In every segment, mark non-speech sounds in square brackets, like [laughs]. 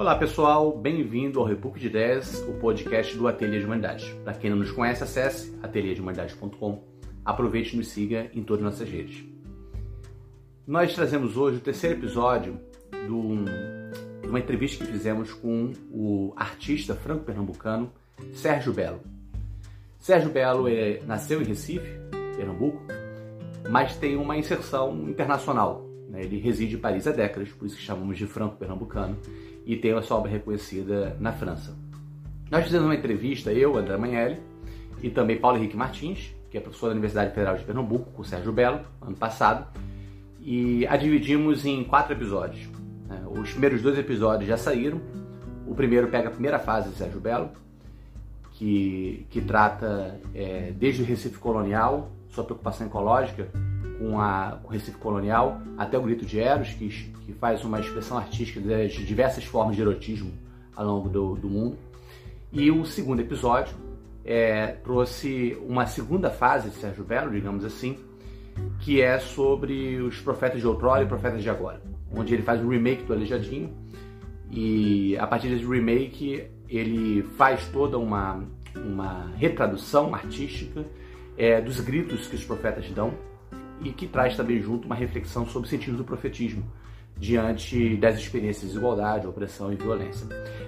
Olá pessoal, bem-vindo ao Repúblico de Ideias, o podcast do Ateliê de Humanidades. Para quem não nos conhece, acesse ateliêdehumanidades.com. Aproveite e nos siga em todas as nossas redes. Nós trazemos hoje o terceiro episódio de uma entrevista que fizemos com o artista franco-pernambucano Sérgio Belo. Sérgio Belo é, nasceu em Recife, Pernambuco, mas tem uma inserção internacional. Né? Ele reside em Paris há décadas, por isso que chamamos de franco-pernambucano e tem a sua obra reconhecida na França. Nós fizemos uma entrevista, eu, André Manelli, e também Paulo Henrique Martins, que é professor da Universidade Federal de Pernambuco, com Sérgio Belo, ano passado, e a dividimos em quatro episódios. Né? Os primeiros dois episódios já saíram. O primeiro pega a primeira fase de Sérgio Belo, que, que trata é, desde o Recife colonial, sua preocupação ecológica, com, a, com o Recife colonial, até o Grito de Eros, que, que faz uma expressão artística de diversas formas de erotismo ao longo do, do mundo. E o segundo episódio é, trouxe uma segunda fase de Sérgio Belo, digamos assim, que é sobre os profetas de outrora e profetas de agora, onde ele faz um remake do Aleijadinho e a partir desse remake ele faz toda uma, uma retradução artística é, dos gritos que os profetas dão e que traz também junto uma reflexão sobre o sentido do profetismo diante das experiências de desigualdade, opressão e violência.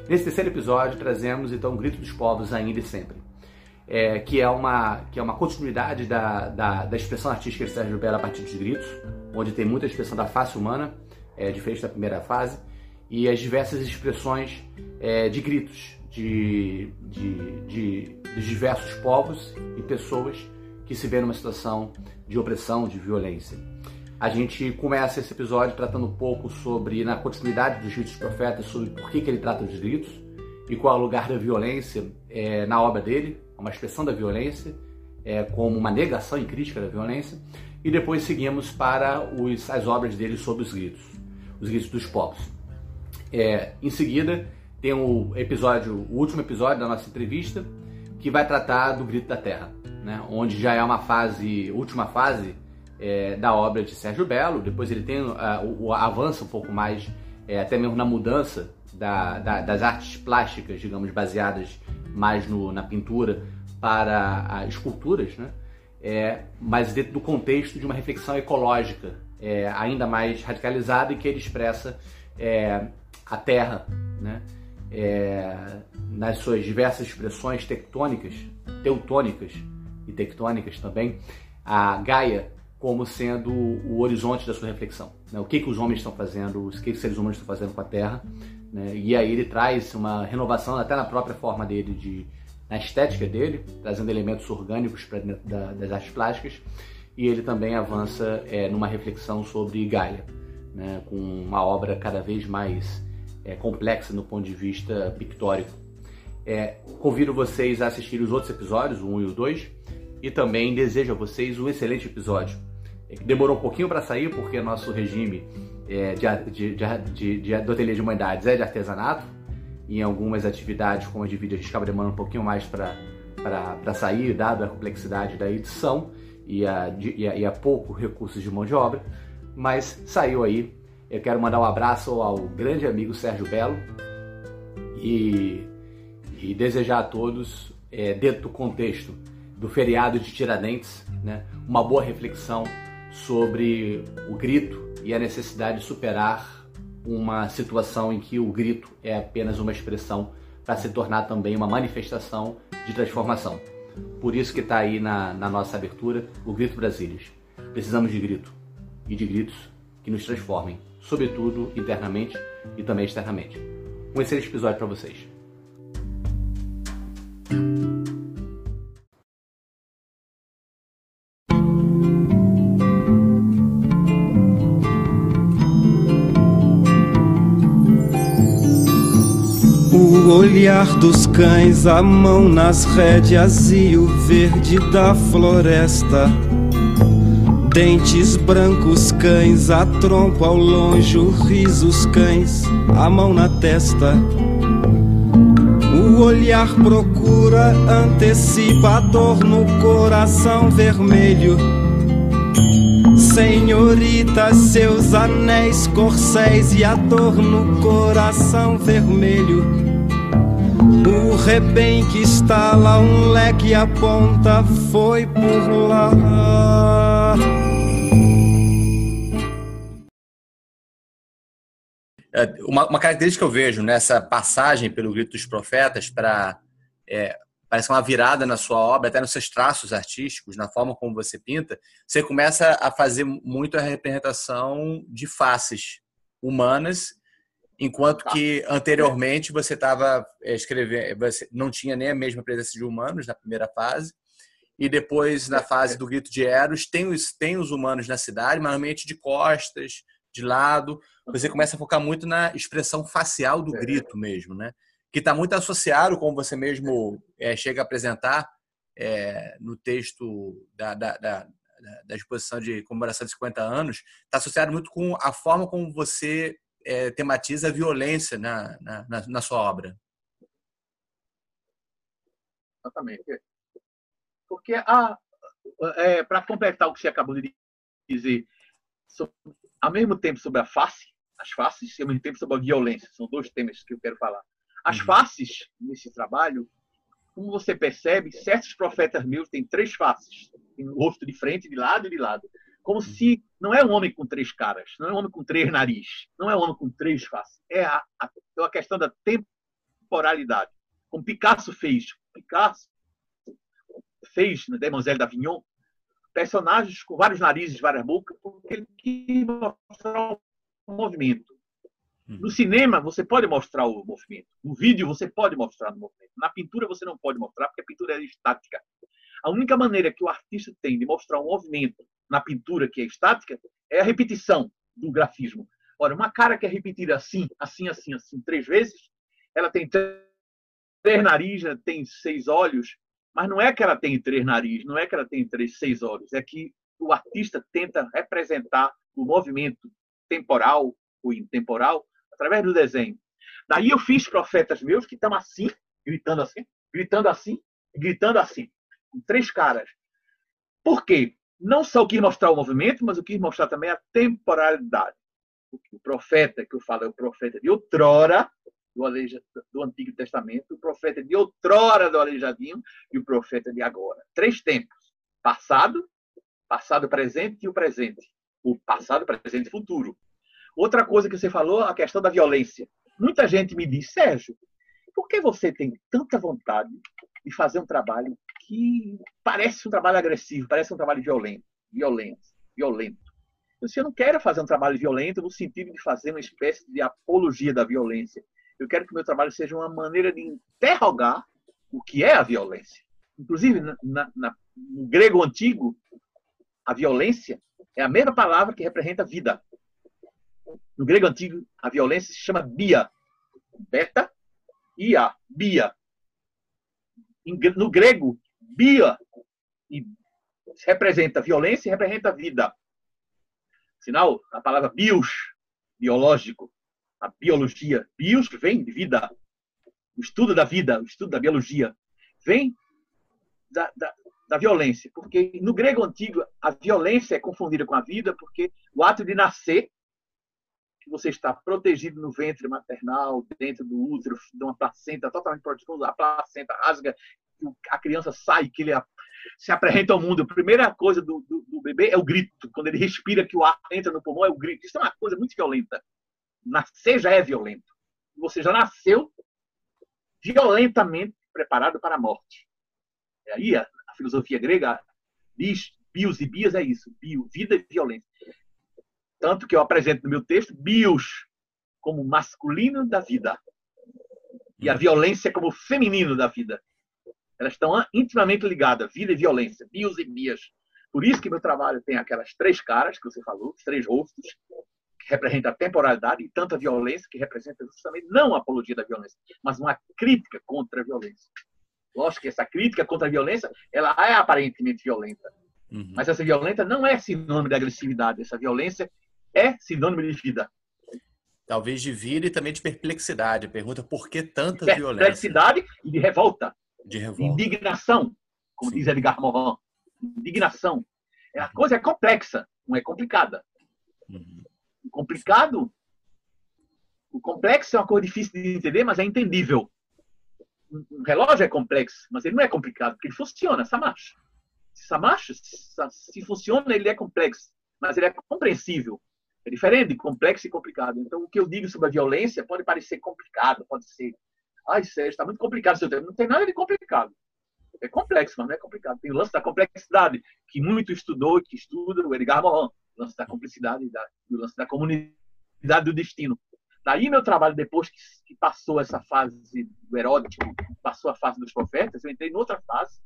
Nesse terceiro episódio trazemos então o Grito dos Povos ainda e sempre, é, que, é uma, que é uma continuidade da, da, da expressão artística de Sérgio Bela a partir dos gritos, onde tem muita expressão da face humana, é, diferente da primeira fase, e as diversas expressões é, de gritos de, de, de, de diversos povos e pessoas que se vê numa situação de opressão, de violência. A gente começa esse episódio tratando um pouco sobre, na continuidade dos ritos profetas, sobre por que, que ele trata dos gritos e qual é o lugar da violência é, na obra dele, uma expressão da violência, é, como uma negação e crítica da violência. E depois seguimos para os, as obras dele sobre os gritos, os gritos dos povos. É, em seguida, tem o episódio, o último episódio da nossa entrevista, que vai tratar do grito da terra né, onde já é uma fase, última fase é, da obra de Sérgio Belo. Depois ele tem uh, o, o avança um pouco mais, é, até mesmo na mudança da, da, das artes plásticas, digamos, baseadas mais no, na pintura para as esculturas, né? É, mas dentro do contexto de uma reflexão ecológica é, ainda mais radicalizada e que ele expressa é, a Terra, né? Nas suas diversas expressões tectônicas, teutônicas, e tectônicas também, a Gaia como sendo o horizonte da sua reflexão. Né? O que, que os homens estão fazendo, o que, que os seres humanos estão fazendo com a Terra. Né? E aí ele traz uma renovação até na própria forma dele, de, na estética dele, trazendo elementos orgânicos para dentro da, das artes plásticas. E ele também avança é, numa reflexão sobre Gaia, né? com uma obra cada vez mais é, complexa no ponto de vista pictórico. É, convido vocês a assistir os outros episódios, o 1 e o 2, e também desejo a vocês um excelente episódio. Demorou um pouquinho para sair porque nosso regime é, de, de, de, do Ateliê de Humanidades é de artesanato. Em algumas atividades, como de vídeo, a gente acaba demorando um pouquinho mais para sair, dado a complexidade da edição e a, e, a, e a pouco recursos de mão de obra. Mas saiu aí. Eu quero mandar um abraço ao grande amigo Sérgio Belo e, e desejar a todos, é, dentro do contexto do feriado de Tiradentes, né? uma boa reflexão sobre o grito e a necessidade de superar uma situação em que o grito é apenas uma expressão para se tornar também uma manifestação de transformação. Por isso que está aí na, na nossa abertura o Grito Brasílias. Precisamos de grito e de gritos que nos transformem, sobretudo internamente e também externamente. Um excelente episódio para vocês. Olhar dos cães, a mão nas rédeas e o verde da floresta. Dentes brancos, cães, a trompa ao longe, o riso, os cães, a mão na testa. O olhar procura, antecipa a dor no coração vermelho senhoritas, seus anéis, corcéis e a dor no coração vermelho. O rebenque estala, um leque aponta, foi por lá. É, uma, uma, característica que eu vejo nessa passagem pelo Grito dos Profetas para é, parece uma virada na sua obra, até nos seus traços artísticos, na forma como você pinta, você começa a fazer muito a representação de faces humanas, enquanto que anteriormente você estava é, escrevendo, você não tinha nem a mesma presença de humanos na primeira fase, e depois na fase do Grito de Eros tem os, tem os humanos na cidade, mas normalmente de costas, de lado, você começa a focar muito na expressão facial do grito mesmo, né? que está muito associado, como você mesmo é, chega a apresentar é, no texto da, da, da, da, exposição de comemoração de 50 anos, está associado muito com a forma como você é, tematiza a violência na, na, na sua obra. Exatamente. Porque, é, para completar o que você acabou de dizer, sobre, ao mesmo tempo sobre a face, as faces, e ao mesmo tempo sobre a violência, são dois temas que eu quero falar. As uhum. faces nesse trabalho, como você percebe, certos profetas meus têm três faces. Tem o rosto de frente, de lado e de lado. Como uhum. se não é um homem com três caras, não é um homem com três narizes, não é um homem com três faces. É a, a, é a questão da temporalidade. Como Picasso fez. Picasso fez na Demoiselle d'Avignon personagens com vários narizes, várias bocas, porque ele quis mostrar um movimento. No cinema, você pode mostrar o movimento. No vídeo, você pode mostrar o movimento. Na pintura, você não pode mostrar, porque a pintura é estática. A única maneira que o artista tem de mostrar um movimento na pintura que é estática é a repetição do grafismo. Ora, uma cara que é repetida assim, assim, assim, assim, três vezes, ela tem três narizes, tem seis olhos, mas não é que ela tem três narizes, não é que ela tem três, seis olhos, é que o artista tenta representar o movimento temporal ou intemporal através do desenho. Daí eu fiz profetas meus que estão assim, gritando assim, gritando assim, gritando assim, com três caras. Por quê? Não só quis mostrar o movimento, mas eu quis mostrar também a temporalidade. O profeta que eu falo é o profeta de outrora, do, do Antigo Testamento, o profeta de outrora do aleijadinho e o profeta de agora. Três tempos: passado, passado presente e o presente. O passado, presente e futuro. Outra coisa que você falou, a questão da violência. Muita gente me diz, Sérgio, por que você tem tanta vontade de fazer um trabalho que parece um trabalho agressivo, parece um trabalho violento, violento, violento? Disse, eu não quero fazer um trabalho violento no sentido de fazer uma espécie de apologia da violência. Eu quero que o meu trabalho seja uma maneira de interrogar o que é a violência. Inclusive, na, na, no grego antigo, a violência é a mesma palavra que representa vida. No grego antigo, a violência se chama bia. Beta, ia, bia. No grego, bia representa violência e representa vida. Sinal, a palavra bios, biológico, a biologia. Bios vem de vida. O estudo da vida, o estudo da biologia, vem da, da, da violência. Porque no grego antigo, a violência é confundida com a vida, porque o ato de nascer que você está protegido no ventre maternal, dentro do útero, de uma placenta totalmente protegida, a placenta rasga, a criança sai, que ele se apresenta ao mundo. A primeira coisa do, do, do, bebê é o grito. Quando ele respira, que o ar entra no pulmão, é o grito. Isso é uma coisa muito violenta. Nascer já é violento. Você já nasceu violentamente preparado para a morte. E aí a, a filosofia grega diz, bios e bias é isso, bio, vida e violência. Tanto que eu apresento no meu texto bios como masculino da vida e a violência como feminino da vida. Elas estão intimamente ligadas, vida e violência, bios e bias. Por isso que meu trabalho tem aquelas três caras que você falou, os três rostos, que representam a temporalidade e tanta violência que representa justamente não a apologia da violência, mas uma crítica contra a violência. Lógico que essa crítica contra a violência, ela é aparentemente violenta. Uhum. Mas essa violência não é sinônimo de agressividade. Essa violência é sinônimo de vida. Talvez de vida e também de perplexidade. Pergunta por que tanta de violência? Perplexidade e de revolta. De revolta. Indignação, como Sim. diz Edgar Morin. Indignação. A uhum. coisa é complexa. não é complicada. Uhum. O complicado, o complexo é uma coisa difícil de entender, mas é entendível. Um relógio é complexo, mas ele não é complicado, porque ele funciona, essa marcha. Essa marcha, se funciona, ele é complexo, mas ele é compreensível. É diferente de complexo e complicado. Então, o que eu digo sobre a violência pode parecer complicado, pode ser. Ai, Sérgio, está muito complicado seu tempo. Não tem nada de complicado. É complexo, mas não é complicado. Tem o lance da complexidade, que muito estudou, que estuda o Edgar Morin. O lance da complexidade, o lance da comunidade do destino. Daí, meu trabalho, depois que passou essa fase do erótico, passou a fase dos profetas, eu entrei em outra fase,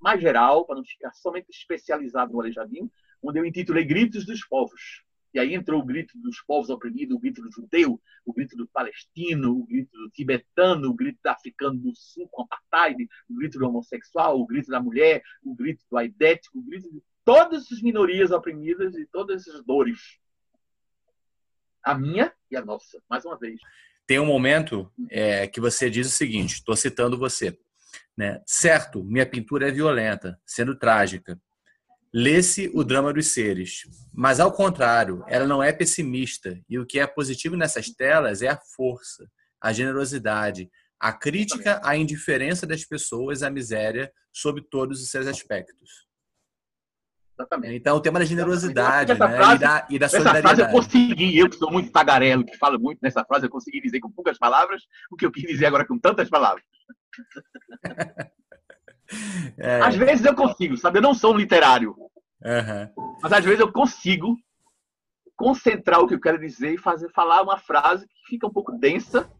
mais geral, para não ficar somente especializado no Aleijadinho, onde eu intitulei Gritos dos Povos. E aí entrou o grito dos povos oprimidos, o grito do judeu, o grito do palestino, o grito do tibetano, o grito do africano do sul com apartheid, o grito do homossexual, o grito da mulher, o grito do aidético, o grito de todas as minorias oprimidas e todas as dores. A minha e a nossa, mais uma vez. Tem um momento é, que você diz o seguinte, estou citando você. Né? Certo, minha pintura é violenta, sendo trágica, lê-se o drama dos seres. Mas, ao contrário, ela não é pessimista. E o que é positivo nessas telas é a força, a generosidade, a crítica à indiferença das pessoas à miséria sob todos os seus aspectos. Exatamente. Então, o tema da generosidade né? frase, e, da, e da solidariedade. Essa frase eu consegui, eu que sou muito tagarelo, que falo muito nessa frase, eu consegui dizer com poucas palavras o que eu quis dizer agora com tantas palavras. [laughs] É. Às vezes eu consigo, sabe? Eu não sou um literário. Uhum. Mas às vezes eu consigo concentrar o que eu quero dizer e fazer falar uma frase que fica um pouco densa,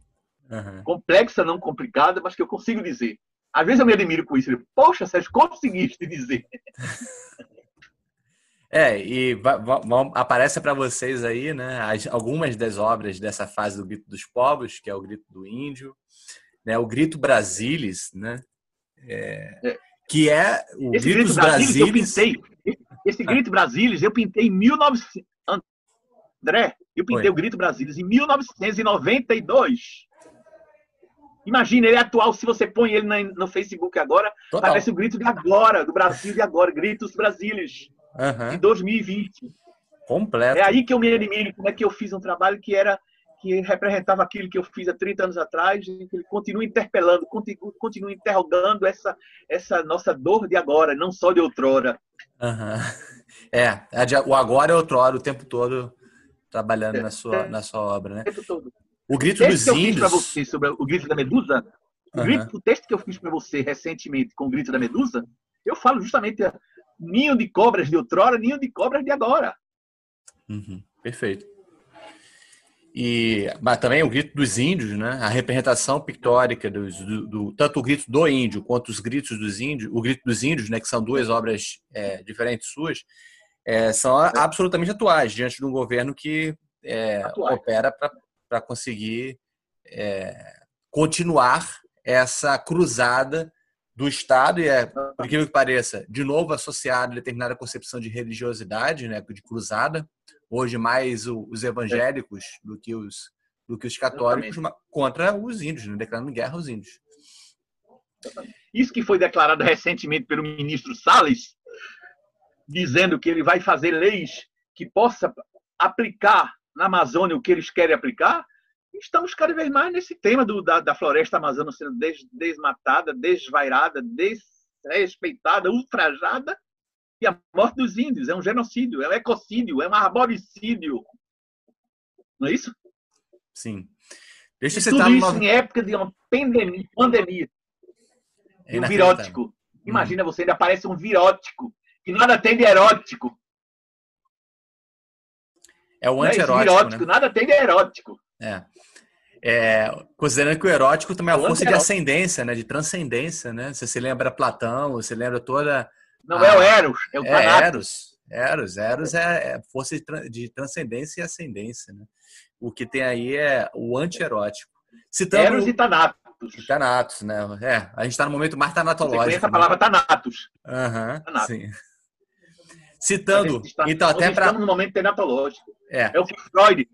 uhum. complexa, não complicada, mas que eu consigo dizer. Às vezes eu me admiro com isso. Poxa, Sérgio, conseguiste dizer. [laughs] É, e aparece para vocês aí, né, as, algumas das obras dessa fase do Grito dos Povos, que é o Grito do Índio, né, o Grito Brasilis, né, é, é. que é o Esse Grito Brasilis, eu pintei, esse. Grito Brasilis eu pintei em 1900, André, eu pintei Oi. o Grito Brasilis em 1992. Imagina, ele é atual, se você põe ele no Facebook agora, Total. aparece o grito de agora, do Brasil de agora, Gritos Brasilis, uhum. de 2020. Completo. É aí que eu me admiro como é que eu fiz um trabalho que era que representava aquilo que eu fiz há 30 anos atrás, e que ele continua interpelando, continua, continua interrogando essa, essa nossa dor de agora, não só de outrora. Uhum. É, o agora é outrora, o tempo todo trabalhando é, na, sua, é, na sua obra, né? O tempo todo. O grito dos que eu índios. Fiz para você sobre o grito da Medusa, o, grito, o texto que eu fiz para você recentemente com o grito da Medusa, eu falo justamente ninho de cobras de outrora, ninho de cobras de agora. Uhum, perfeito. E, mas também o grito dos índios, né? a representação pictórica dos, do, do, tanto o grito do índio quanto os gritos dos índios, o grito dos índios, né, que são duas obras é, diferentes suas, é, são absolutamente atuais diante de um governo que é, opera para conseguir é, continuar essa cruzada do Estado. E é, por incrível que pareça, de novo associado a determinada concepção de religiosidade, né, de cruzada, hoje mais os evangélicos do que os, do que os católicos contra os índios, né? declarando guerra aos índios. Isso que foi declarado recentemente pelo ministro Salles, dizendo que ele vai fazer leis que possa aplicar na Amazônia o que eles querem aplicar, estamos cada vez mais nesse tema do, da, da floresta amazônica sendo des, desmatada, desvairada, desrespeitada, ultrajada, e a morte dos índios é um genocídio, é um ecocídio, é um arboricídio. Não é isso? Sim. Deixa você Tudo isso em época de uma pandemia. pandemia. É um virótico. Imagina hum. você, ainda parece um virótico, que nada tem de erótico. É o anti-erótico. É virótico, né? nada tem de erótico. É. É, considerando que o erótico também é uma força de ascendência, né? de transcendência. Né? Você se lembra Platão, você lembra toda não ah, é o Eros, é o é Eros. Eros, Eros é, é força de transcendência e ascendência. Né? O que tem aí é o anti-erótico. Citando... Eros e Thanatos. E Thanatos, né? É, a gente está no momento mais tanatológico. Você conhece a palavra Thanatos. Aham, uhum, sim. Citando, está, então até para... estamos no momento tanatológico. É. é o que Freud,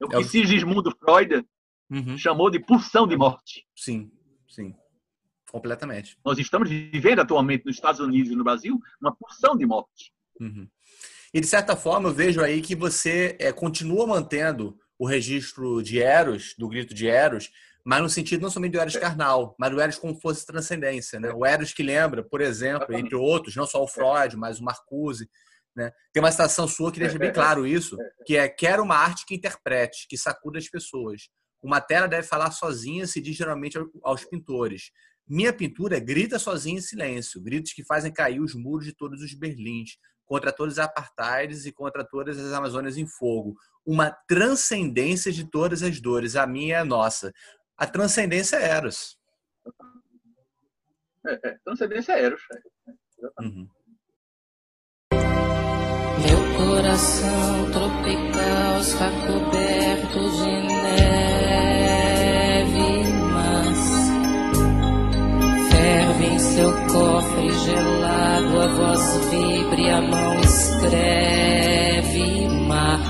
é o que é o... Sigismundo Freud uhum. chamou de pulsão de morte. Sim, sim. Completamente. Nós estamos vivendo atualmente nos Estados Unidos e no Brasil uma porção de morte. Uhum. E de certa forma eu vejo aí que você é, continua mantendo o registro de Eros, do grito de Eros, mas no sentido não somente do Eros carnal, mas do Eros como fosse transcendência. Né? O Eros que lembra, por exemplo, entre outros, não só o Freud, mas o Marcuse. Né? Tem uma citação sua que deixa bem claro isso, que é quero uma arte que interprete, que sacuda as pessoas. Uma tela deve falar sozinha, se diz geralmente aos pintores. Minha pintura grita sozinha em silêncio, gritos que fazem cair os muros de todos os Berlins, contra todos os apartheids e contra todas as Amazônias em fogo. Uma transcendência de todas as dores. A minha é a nossa. A transcendência é Eros. É, é, transcendência é Eros. É. Uhum. Meu coração tropical está coberto de seu cofre gelado, a voz vibre, a mão escreve mar.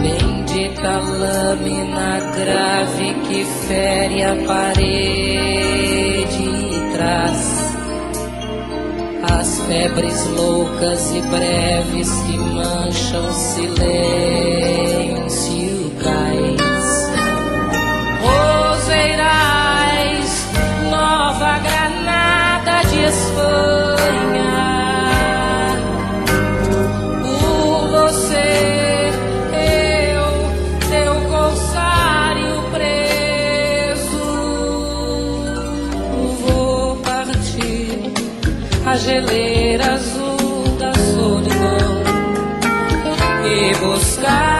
Bendita lâmina grave que fere a parede e traz as febres loucas e breves que mancham silêncio buscar.